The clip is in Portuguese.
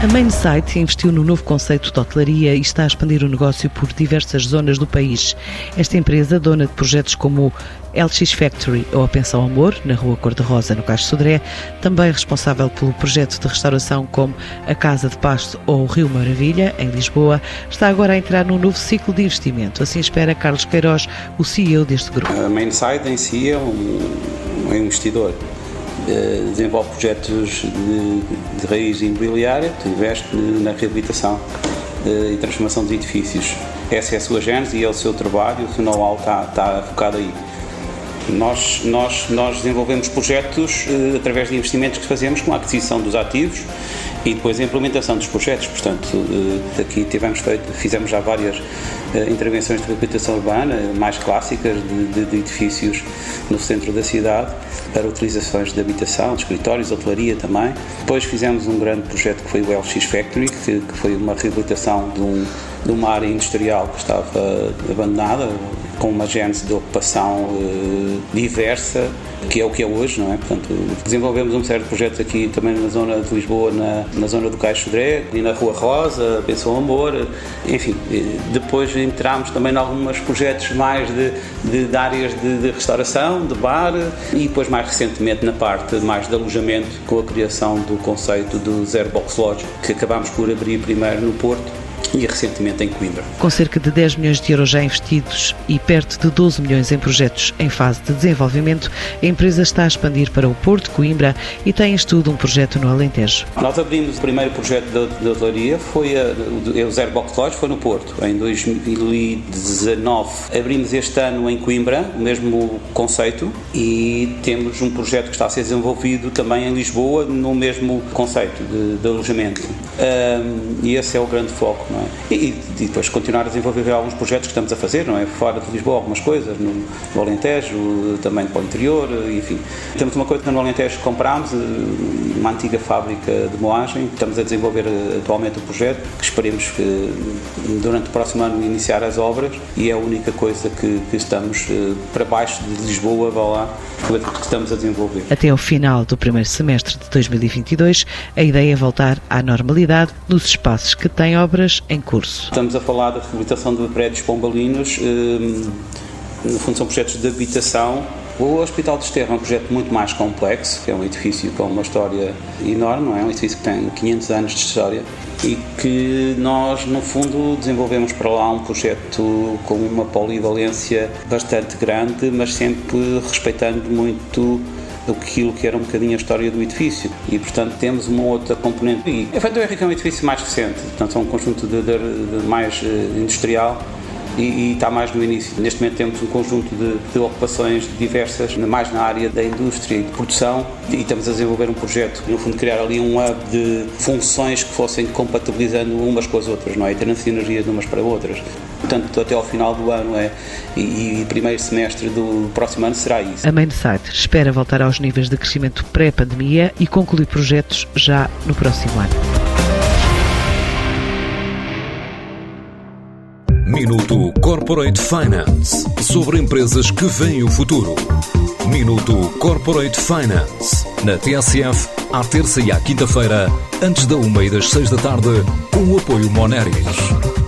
A Mainsight investiu no novo conceito de hotelaria e está a expandir o negócio por diversas zonas do país. Esta empresa, dona de projetos como LX Factory ou a Pensão Amor, na Rua Cor-de-Rosa, no Cais Sodré, também responsável pelo projeto de restauração como a Casa de Pasto ou o Rio Maravilha, em Lisboa, está agora a entrar num novo ciclo de investimento. Assim espera Carlos Queiroz, o CEO deste grupo. A Mainsight em si é um, investidor desenvolve projetos de, de raiz imobiliária, investe na reabilitação eh, e transformação de edifícios. Essa é a sua gênese e é o seu trabalho, o seu know-how está, está focado aí. Nós, nós, nós desenvolvemos projetos uh, através de investimentos que fazemos com a aquisição dos ativos e depois a implementação dos projetos. Portanto, uh, aqui tivemos feito, fizemos já várias uh, intervenções de reabilitação urbana, mais clássicas, de, de, de, edifícios no centro da cidade, para utilizações de habitação, de escritórios, hotelaria também. Depois fizemos um grande projeto que foi o LX Factory, que, que foi uma reabilitação de, um, de uma área industrial que estava abandonada, com uma gênese de ocupação uh, diversa, que é o que é hoje, não é? Portanto, desenvolvemos um certo projeto aqui também na zona de Lisboa, na, na zona do Caixo Dré, e na Rua Rosa, Pensão Amor, enfim. Depois entramos também em alguns projetos mais de, de, de áreas de, de, restauração, de bar, e depois mais recentemente na parte mais de alojamento, com a criação do conceito do Zero Box Lodge, que acabámos por abrir primeiro no Porto e recentemente em Coimbra. Com cerca de 10 milhões de euros já investidos e perto de 12 milhões em projetos em fase de desenvolvimento, a empresa está a expandir para o Porto, Coimbra e tem em estudo um projeto no Alentejo. Nós abrimos o primeiro projeto da hotelaria, foi a, o Zero Box Lodge, foi no Porto, em 2019. Abrimos este ano em Coimbra, o mesmo conceito, e temos um projeto que está a ser desenvolvido também em Lisboa, no mesmo conceito de, de alojamento. Um, e esse é o grande foco. Não é? E, e, depois continuar a desenvolver alguns projetos que estamos a fazer, não é? Fora de Lisboa, algumas coisas, no, no Alentejo, também para o interior, enfim. Temos uma coisa que no Alentejo comprámos, uma antiga fábrica de moagem, estamos a desenvolver eh, atualmente o projeto, que esperemos que durante o próximo ano iniciar as obras e é a única coisa que, que estamos eh, para baixo de Lisboa, vá lá, que estamos a desenvolver. Até ao final do primeiro semestre de 2022, a ideia é voltar à normalidade nos espaços que têm obras em curso. Estamos a falar da reabilitação de prédios pombalinos, eh, no fundo são projetos de habitação o Hospital de Esterro é um projeto muito mais complexo, é um edifício com uma história enorme, é? um edifício que tem 500 anos de história e que nós, no fundo, desenvolvemos para lá um projeto com uma polivalência bastante grande, mas sempre respeitando muito aquilo que era um bocadinho a história do edifício e portanto temos uma outra componente e Feito é um edifício mais recente portanto é um conjunto de, de, de mais uh, industrial e, e, está mais no início. Neste momento temos um conjunto de, de, ocupações diversas, mais na área da indústria e de produção, e estamos a desenvolver um projeto, no fundo, criar ali um hub de funções que fossem compatibilizando umas com as outras, não é? E tendo sinergias de umas para outras. Portanto, até ao final do ano é, e, e primeiro semestre do próximo ano será isso. A Mainsight espera voltar aos níveis de crescimento pré-pandemia e concluir projetos já no próximo ano. Minuto Corporate Finance sobre empresas que veem o futuro. Minuto Corporate Finance na TSF, à terça e à quinta-feira, antes da uma e das seis da tarde, com o apoio Moneris.